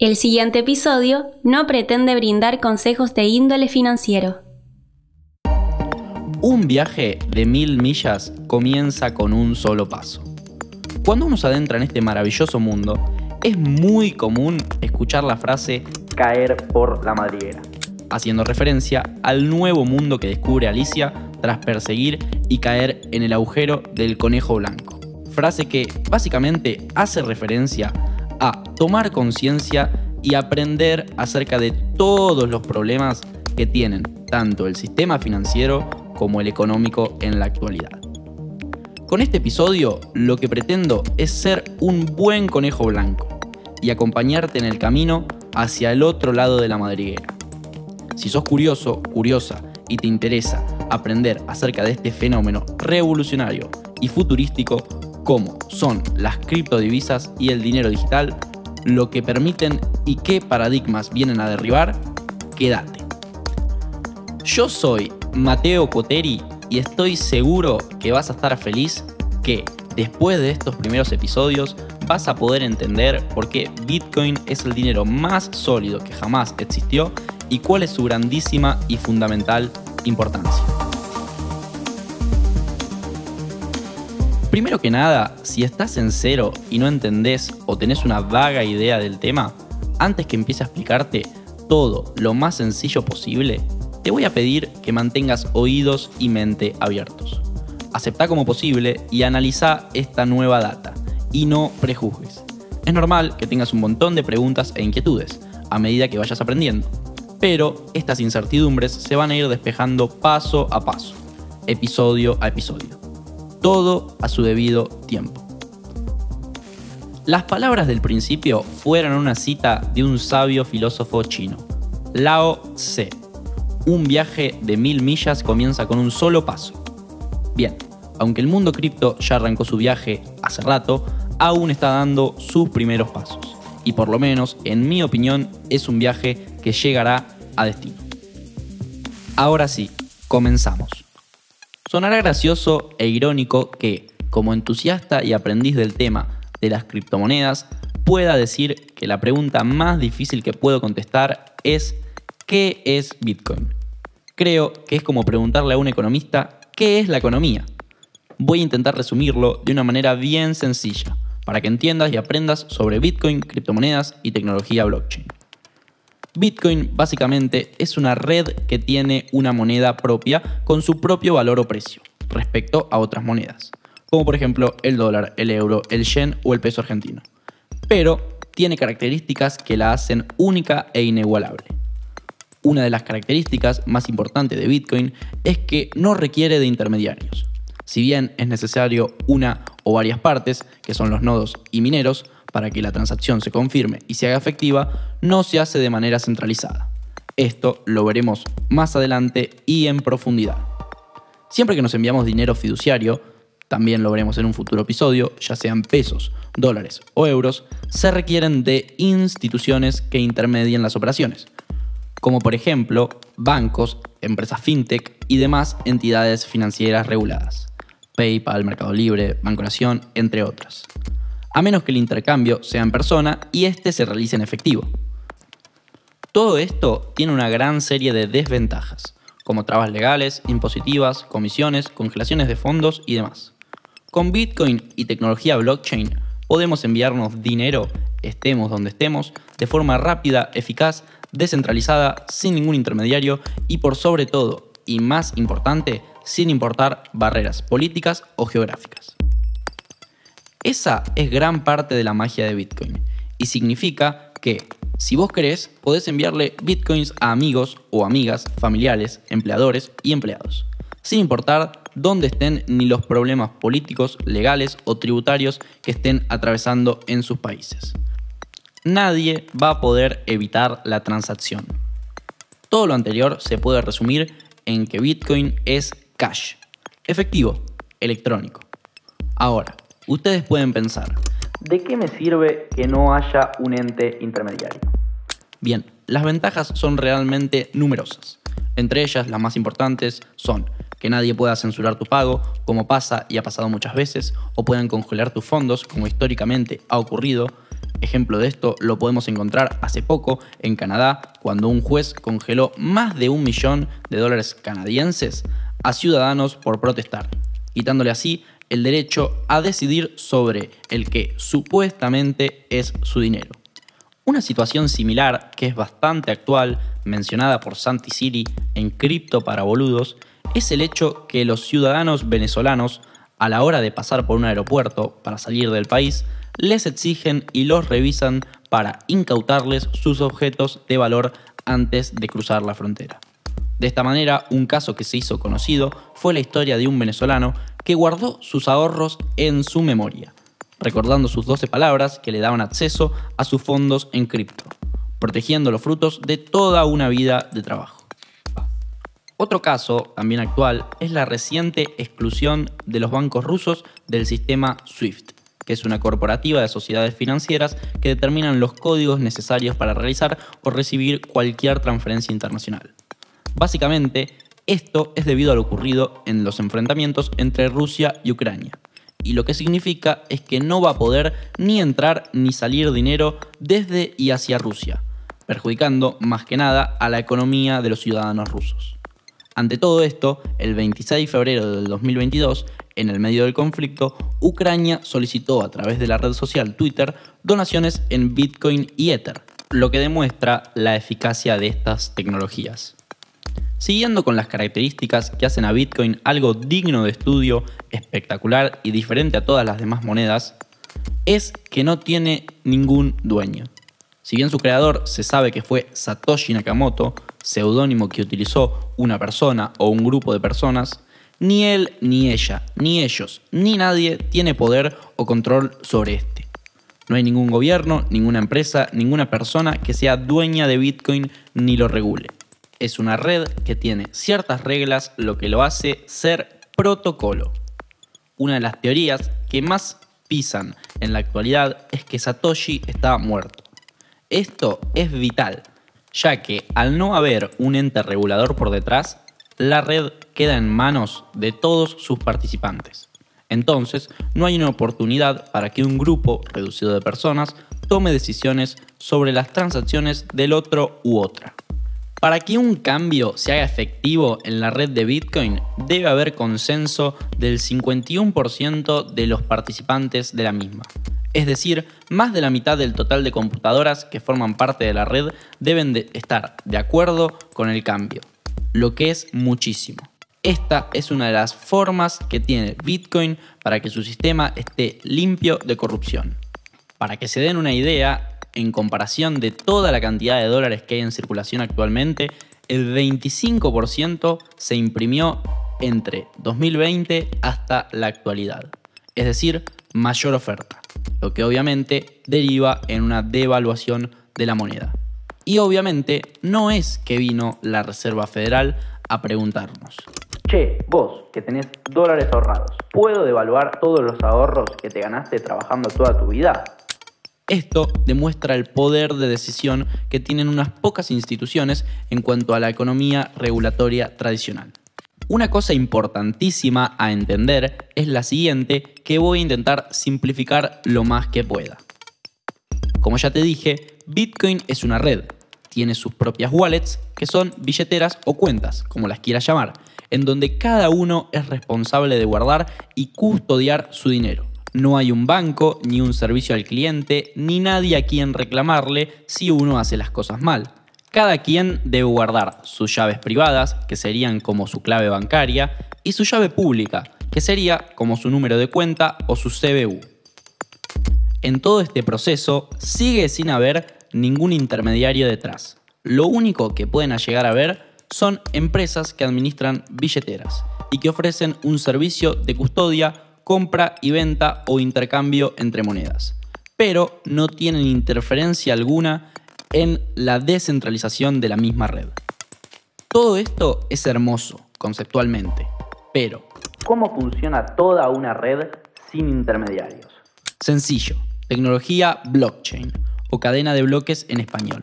El siguiente episodio no pretende brindar consejos de índole financiero. Un viaje de mil millas comienza con un solo paso. Cuando uno se adentra en este maravilloso mundo, es muy común escuchar la frase caer por la madriguera, haciendo referencia al nuevo mundo que descubre Alicia tras perseguir y caer en el agujero del conejo blanco. Frase que básicamente hace referencia a tomar conciencia y aprender acerca de todos los problemas que tienen tanto el sistema financiero como el económico en la actualidad. Con este episodio lo que pretendo es ser un buen conejo blanco y acompañarte en el camino hacia el otro lado de la madriguera. Si sos curioso, curiosa y te interesa aprender acerca de este fenómeno revolucionario y futurístico como son las criptodivisas y el dinero digital, lo que permiten y qué paradigmas vienen a derribar, quédate. Yo soy Mateo Coteri y estoy seguro que vas a estar feliz que después de estos primeros episodios vas a poder entender por qué Bitcoin es el dinero más sólido que jamás existió y cuál es su grandísima y fundamental importancia. Primero que nada, si estás en cero y no entendés o tenés una vaga idea del tema, antes que empiece a explicarte todo lo más sencillo posible, te voy a pedir que mantengas oídos y mente abiertos. Acepta como posible y analiza esta nueva data y no prejuzgues. Es normal que tengas un montón de preguntas e inquietudes a medida que vayas aprendiendo, pero estas incertidumbres se van a ir despejando paso a paso, episodio a episodio. Todo a su debido tiempo. Las palabras del principio fueron una cita de un sabio filósofo chino, Lao Tse un viaje de mil millas comienza con un solo paso. Bien, aunque el mundo cripto ya arrancó su viaje hace rato, aún está dando sus primeros pasos. Y por lo menos, en mi opinión, es un viaje que llegará a destino. Ahora sí, comenzamos. Sonará gracioso e irónico que, como entusiasta y aprendiz del tema de las criptomonedas, pueda decir que la pregunta más difícil que puedo contestar es ¿qué es Bitcoin? creo que es como preguntarle a un economista qué es la economía. Voy a intentar resumirlo de una manera bien sencilla, para que entiendas y aprendas sobre Bitcoin, criptomonedas y tecnología blockchain. Bitcoin básicamente es una red que tiene una moneda propia con su propio valor o precio respecto a otras monedas, como por ejemplo el dólar, el euro, el yen o el peso argentino. Pero tiene características que la hacen única e inigualable. Una de las características más importantes de Bitcoin es que no requiere de intermediarios. Si bien es necesario una o varias partes, que son los nodos y mineros, para que la transacción se confirme y se haga efectiva, no se hace de manera centralizada. Esto lo veremos más adelante y en profundidad. Siempre que nos enviamos dinero fiduciario, también lo veremos en un futuro episodio, ya sean pesos, dólares o euros, se requieren de instituciones que intermedien las operaciones, como por ejemplo bancos, empresas fintech y demás entidades financieras reguladas, PayPal, Mercado Libre, Banco Nación, entre otras. A menos que el intercambio sea en persona y este se realice en efectivo. Todo esto tiene una gran serie de desventajas, como trabas legales, impositivas, comisiones, congelaciones de fondos y demás. Con Bitcoin y tecnología blockchain podemos enviarnos dinero, estemos donde estemos, de forma rápida, eficaz descentralizada, sin ningún intermediario y por sobre todo, y más importante, sin importar barreras políticas o geográficas. Esa es gran parte de la magia de Bitcoin y significa que si vos querés, podés enviarle bitcoins a amigos o amigas, familiares, empleadores y empleados, sin importar dónde estén ni los problemas políticos, legales o tributarios que estén atravesando en sus países nadie va a poder evitar la transacción. Todo lo anterior se puede resumir en que Bitcoin es cash, efectivo, electrónico. Ahora, ustedes pueden pensar, ¿de qué me sirve que no haya un ente intermediario? Bien, las ventajas son realmente numerosas. Entre ellas, las más importantes son que nadie pueda censurar tu pago, como pasa y ha pasado muchas veces, o puedan congelar tus fondos, como históricamente ha ocurrido, Ejemplo de esto lo podemos encontrar hace poco en Canadá, cuando un juez congeló más de un millón de dólares canadienses a ciudadanos por protestar, quitándole así el derecho a decidir sobre el que supuestamente es su dinero. Una situación similar, que es bastante actual, mencionada por Santi Siri en Cripto para Boludos, es el hecho que los ciudadanos venezolanos, a la hora de pasar por un aeropuerto para salir del país, les exigen y los revisan para incautarles sus objetos de valor antes de cruzar la frontera. De esta manera, un caso que se hizo conocido fue la historia de un venezolano que guardó sus ahorros en su memoria, recordando sus 12 palabras que le daban acceso a sus fondos en cripto, protegiendo los frutos de toda una vida de trabajo. Otro caso, también actual, es la reciente exclusión de los bancos rusos del sistema SWIFT, que es una corporativa de sociedades financieras que determinan los códigos necesarios para realizar o recibir cualquier transferencia internacional. Básicamente, esto es debido a lo ocurrido en los enfrentamientos entre Rusia y Ucrania. Y lo que significa es que no va a poder ni entrar ni salir dinero desde y hacia Rusia, perjudicando más que nada a la economía de los ciudadanos rusos. Ante todo esto, el 26 de febrero del 2022, en el medio del conflicto, Ucrania solicitó a través de la red social Twitter donaciones en Bitcoin y Ether, lo que demuestra la eficacia de estas tecnologías. Siguiendo con las características que hacen a Bitcoin algo digno de estudio, espectacular y diferente a todas las demás monedas, es que no tiene ningún dueño. Si bien su creador se sabe que fue Satoshi Nakamoto, seudónimo que utilizó una persona o un grupo de personas, ni él, ni ella, ni ellos, ni nadie tiene poder o control sobre este. No hay ningún gobierno, ninguna empresa, ninguna persona que sea dueña de Bitcoin ni lo regule. Es una red que tiene ciertas reglas, lo que lo hace ser protocolo. Una de las teorías que más pisan en la actualidad es que Satoshi está muerto. Esto es vital, ya que al no haber un ente regulador por detrás, la red queda en manos de todos sus participantes. Entonces, no hay una oportunidad para que un grupo reducido de personas tome decisiones sobre las transacciones del otro u otra. Para que un cambio se haga efectivo en la red de Bitcoin, debe haber consenso del 51% de los participantes de la misma. Es decir, más de la mitad del total de computadoras que forman parte de la red deben de estar de acuerdo con el cambio, lo que es muchísimo. Esta es una de las formas que tiene Bitcoin para que su sistema esté limpio de corrupción. Para que se den una idea, en comparación de toda la cantidad de dólares que hay en circulación actualmente, el 25% se imprimió entre 2020 hasta la actualidad. Es decir, mayor oferta, lo que obviamente deriva en una devaluación de la moneda. Y obviamente no es que vino la Reserva Federal a preguntarnos. Che, vos que tenés dólares ahorrados, ¿puedo devaluar todos los ahorros que te ganaste trabajando toda tu vida? Esto demuestra el poder de decisión que tienen unas pocas instituciones en cuanto a la economía regulatoria tradicional. Una cosa importantísima a entender es la siguiente que voy a intentar simplificar lo más que pueda. Como ya te dije, Bitcoin es una red. Tiene sus propias wallets, que son billeteras o cuentas, como las quieras llamar, en donde cada uno es responsable de guardar y custodiar su dinero. No hay un banco, ni un servicio al cliente, ni nadie a quien reclamarle si uno hace las cosas mal. Cada quien debe guardar sus llaves privadas, que serían como su clave bancaria, y su llave pública, que sería como su número de cuenta o su CBU. En todo este proceso sigue sin haber ningún intermediario detrás. Lo único que pueden llegar a ver son empresas que administran billeteras y que ofrecen un servicio de custodia compra y venta o intercambio entre monedas, pero no tienen interferencia alguna en la descentralización de la misma red. Todo esto es hermoso conceptualmente, pero ¿cómo funciona toda una red sin intermediarios? Sencillo, tecnología blockchain o cadena de bloques en español.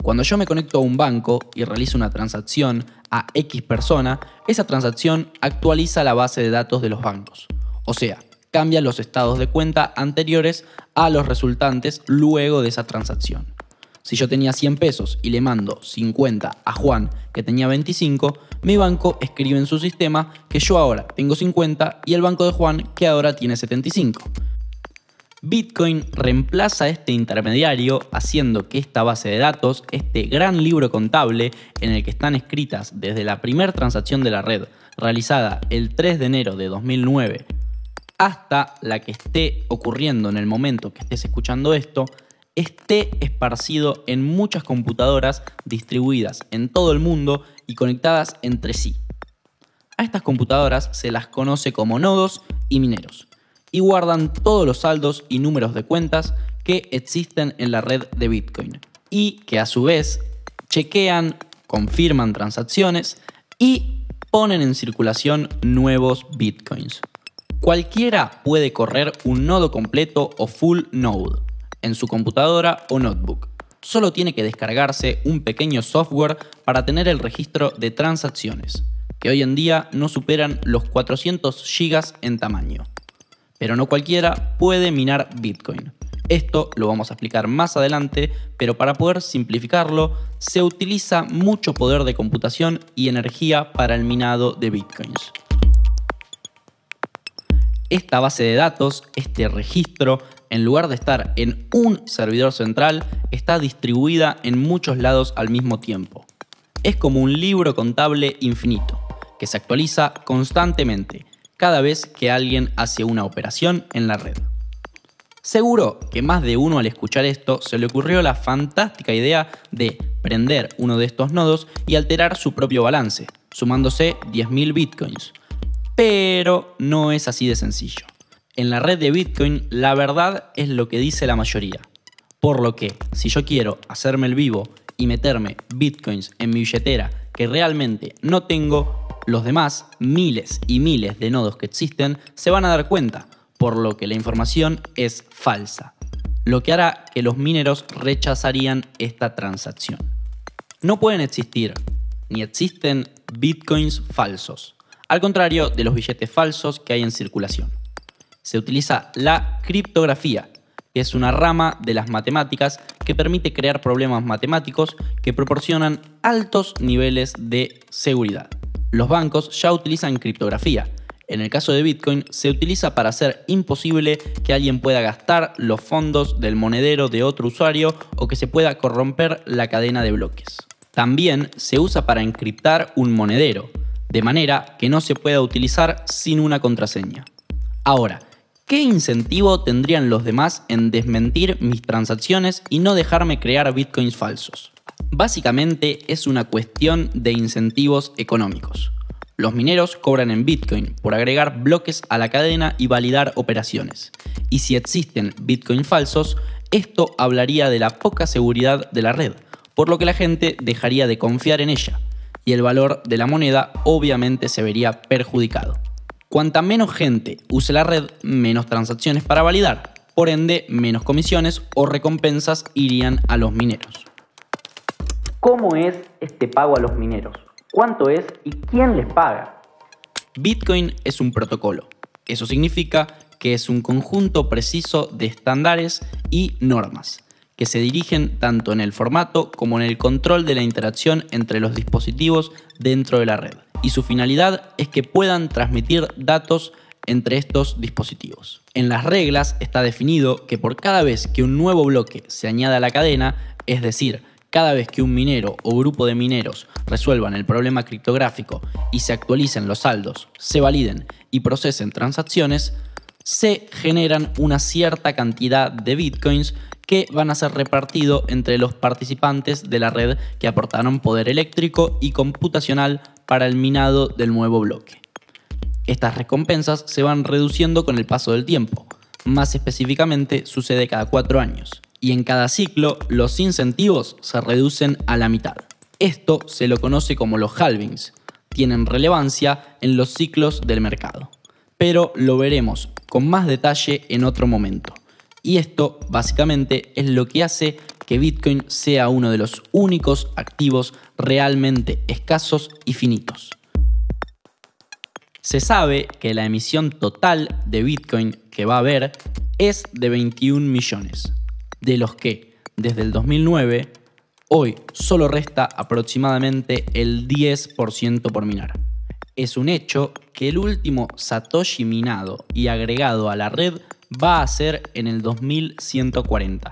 Cuando yo me conecto a un banco y realizo una transacción a X persona, esa transacción actualiza la base de datos de los bancos. O sea, Cambia los estados de cuenta anteriores a los resultantes luego de esa transacción. Si yo tenía 100 pesos y le mando 50 a Juan que tenía 25, mi banco escribe en su sistema que yo ahora tengo 50 y el banco de Juan que ahora tiene 75. Bitcoin reemplaza a este intermediario haciendo que esta base de datos, este gran libro contable en el que están escritas desde la primera transacción de la red realizada el 3 de enero de 2009 hasta la que esté ocurriendo en el momento que estés escuchando esto, esté esparcido en muchas computadoras distribuidas en todo el mundo y conectadas entre sí. A estas computadoras se las conoce como nodos y mineros y guardan todos los saldos y números de cuentas que existen en la red de Bitcoin y que a su vez chequean, confirman transacciones y ponen en circulación nuevos Bitcoins. Cualquiera puede correr un nodo completo o full node en su computadora o notebook. Solo tiene que descargarse un pequeño software para tener el registro de transacciones, que hoy en día no superan los 400 GB en tamaño. Pero no cualquiera puede minar Bitcoin. Esto lo vamos a explicar más adelante, pero para poder simplificarlo, se utiliza mucho poder de computación y energía para el minado de Bitcoins. Esta base de datos, este registro, en lugar de estar en un servidor central, está distribuida en muchos lados al mismo tiempo. Es como un libro contable infinito, que se actualiza constantemente cada vez que alguien hace una operación en la red. Seguro que más de uno al escuchar esto se le ocurrió la fantástica idea de prender uno de estos nodos y alterar su propio balance, sumándose 10.000 bitcoins. Pero no es así de sencillo. En la red de Bitcoin la verdad es lo que dice la mayoría. Por lo que, si yo quiero hacerme el vivo y meterme bitcoins en mi billetera que realmente no tengo, los demás, miles y miles de nodos que existen, se van a dar cuenta, por lo que la información es falsa, lo que hará que los mineros rechazarían esta transacción. No pueden existir, ni existen bitcoins falsos, al contrario de los billetes falsos que hay en circulación. Se utiliza la criptografía, que es una rama de las matemáticas que permite crear problemas matemáticos que proporcionan altos niveles de seguridad los bancos ya utilizan criptografía. En el caso de Bitcoin, se utiliza para hacer imposible que alguien pueda gastar los fondos del monedero de otro usuario o que se pueda corromper la cadena de bloques. También se usa para encriptar un monedero, de manera que no se pueda utilizar sin una contraseña. Ahora, ¿qué incentivo tendrían los demás en desmentir mis transacciones y no dejarme crear bitcoins falsos? Básicamente es una cuestión de incentivos económicos. Los mineros cobran en Bitcoin por agregar bloques a la cadena y validar operaciones. Y si existen Bitcoin falsos, esto hablaría de la poca seguridad de la red, por lo que la gente dejaría de confiar en ella, y el valor de la moneda obviamente se vería perjudicado. Cuanta menos gente use la red, menos transacciones para validar, por ende menos comisiones o recompensas irían a los mineros. ¿Cómo es este pago a los mineros? ¿Cuánto es y quién les paga? Bitcoin es un protocolo. Eso significa que es un conjunto preciso de estándares y normas que se dirigen tanto en el formato como en el control de la interacción entre los dispositivos dentro de la red. Y su finalidad es que puedan transmitir datos entre estos dispositivos. En las reglas está definido que por cada vez que un nuevo bloque se añade a la cadena, es decir, cada vez que un minero o grupo de mineros resuelvan el problema criptográfico y se actualicen los saldos, se validen y procesen transacciones, se generan una cierta cantidad de bitcoins que van a ser repartidos entre los participantes de la red que aportaron poder eléctrico y computacional para el minado del nuevo bloque. Estas recompensas se van reduciendo con el paso del tiempo, más específicamente sucede cada cuatro años y en cada ciclo los incentivos se reducen a la mitad. Esto se lo conoce como los halvings. Tienen relevancia en los ciclos del mercado. Pero lo veremos con más detalle en otro momento. Y esto básicamente es lo que hace que Bitcoin sea uno de los únicos activos realmente escasos y finitos. Se sabe que la emisión total de Bitcoin que va a haber es de 21 millones, de los que desde el 2009 hoy solo resta aproximadamente el 10% por minar. Es un hecho que el último Satoshi minado y agregado a la red va a ser en el 2140.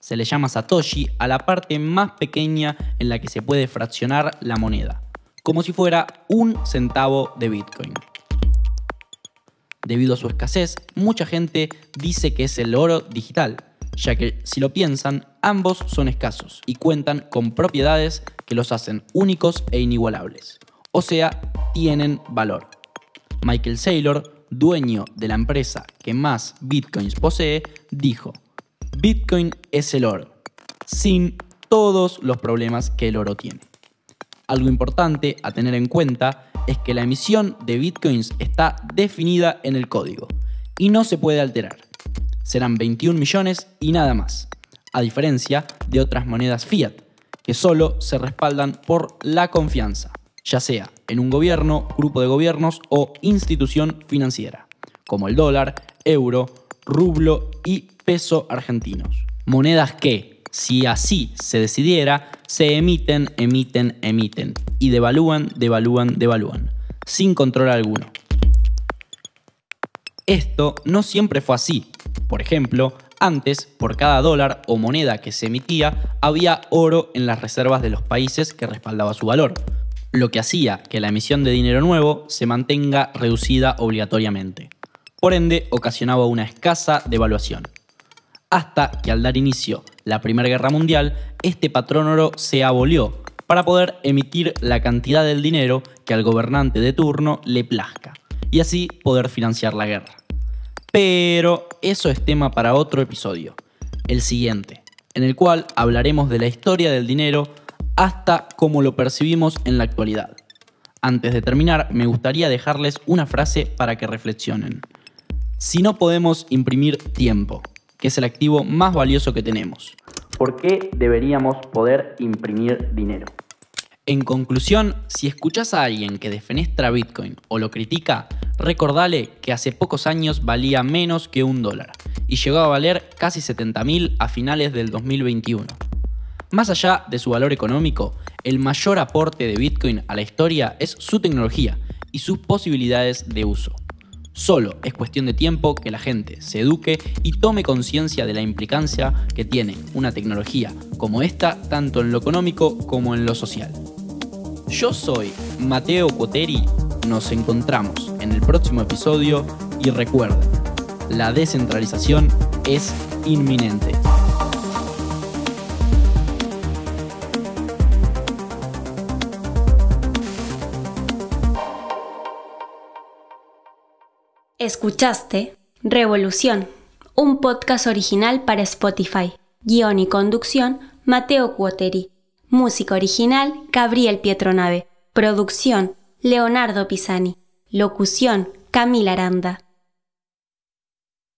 Se le llama Satoshi a la parte más pequeña en la que se puede fraccionar la moneda, como si fuera un centavo de Bitcoin. Debido a su escasez, mucha gente dice que es el oro digital, ya que si lo piensan, ambos son escasos y cuentan con propiedades que los hacen únicos e inigualables, o sea, tienen valor. Michael Saylor, dueño de la empresa que más bitcoins posee, dijo, Bitcoin es el oro, sin todos los problemas que el oro tiene. Algo importante a tener en cuenta es que la emisión de bitcoins está definida en el código y no se puede alterar. Serán 21 millones y nada más, a diferencia de otras monedas fiat, que solo se respaldan por la confianza, ya sea en un gobierno, grupo de gobiernos o institución financiera, como el dólar, euro, rublo y peso argentinos. Monedas que, si así se decidiera, se emiten, emiten, emiten y devalúan, devalúan, devalúan, sin control alguno. Esto no siempre fue así. Por ejemplo, antes, por cada dólar o moneda que se emitía, había oro en las reservas de los países que respaldaba su valor, lo que hacía que la emisión de dinero nuevo se mantenga reducida obligatoriamente. Por ende, ocasionaba una escasa devaluación hasta que al dar inicio la Primera Guerra Mundial, este patrón oro se abolió para poder emitir la cantidad del dinero que al gobernante de turno le plazca, y así poder financiar la guerra. Pero eso es tema para otro episodio, el siguiente, en el cual hablaremos de la historia del dinero hasta cómo lo percibimos en la actualidad. Antes de terminar, me gustaría dejarles una frase para que reflexionen. Si no podemos imprimir tiempo, que es el activo más valioso que tenemos. ¿Por qué deberíamos poder imprimir dinero? En conclusión, si escuchas a alguien que defenestra Bitcoin o lo critica, recordale que hace pocos años valía menos que un dólar y llegó a valer casi 70.000 a finales del 2021. Más allá de su valor económico, el mayor aporte de Bitcoin a la historia es su tecnología y sus posibilidades de uso. Solo es cuestión de tiempo que la gente se eduque y tome conciencia de la implicancia que tiene una tecnología como esta, tanto en lo económico como en lo social. Yo soy Mateo Poteri, nos encontramos en el próximo episodio y recuerden, la descentralización es inminente. Escuchaste Revolución, un podcast original para Spotify. Guión y conducción, Mateo Cuoteri. Música original, Gabriel Pietronave. Producción, Leonardo Pisani. Locución, Camila Aranda.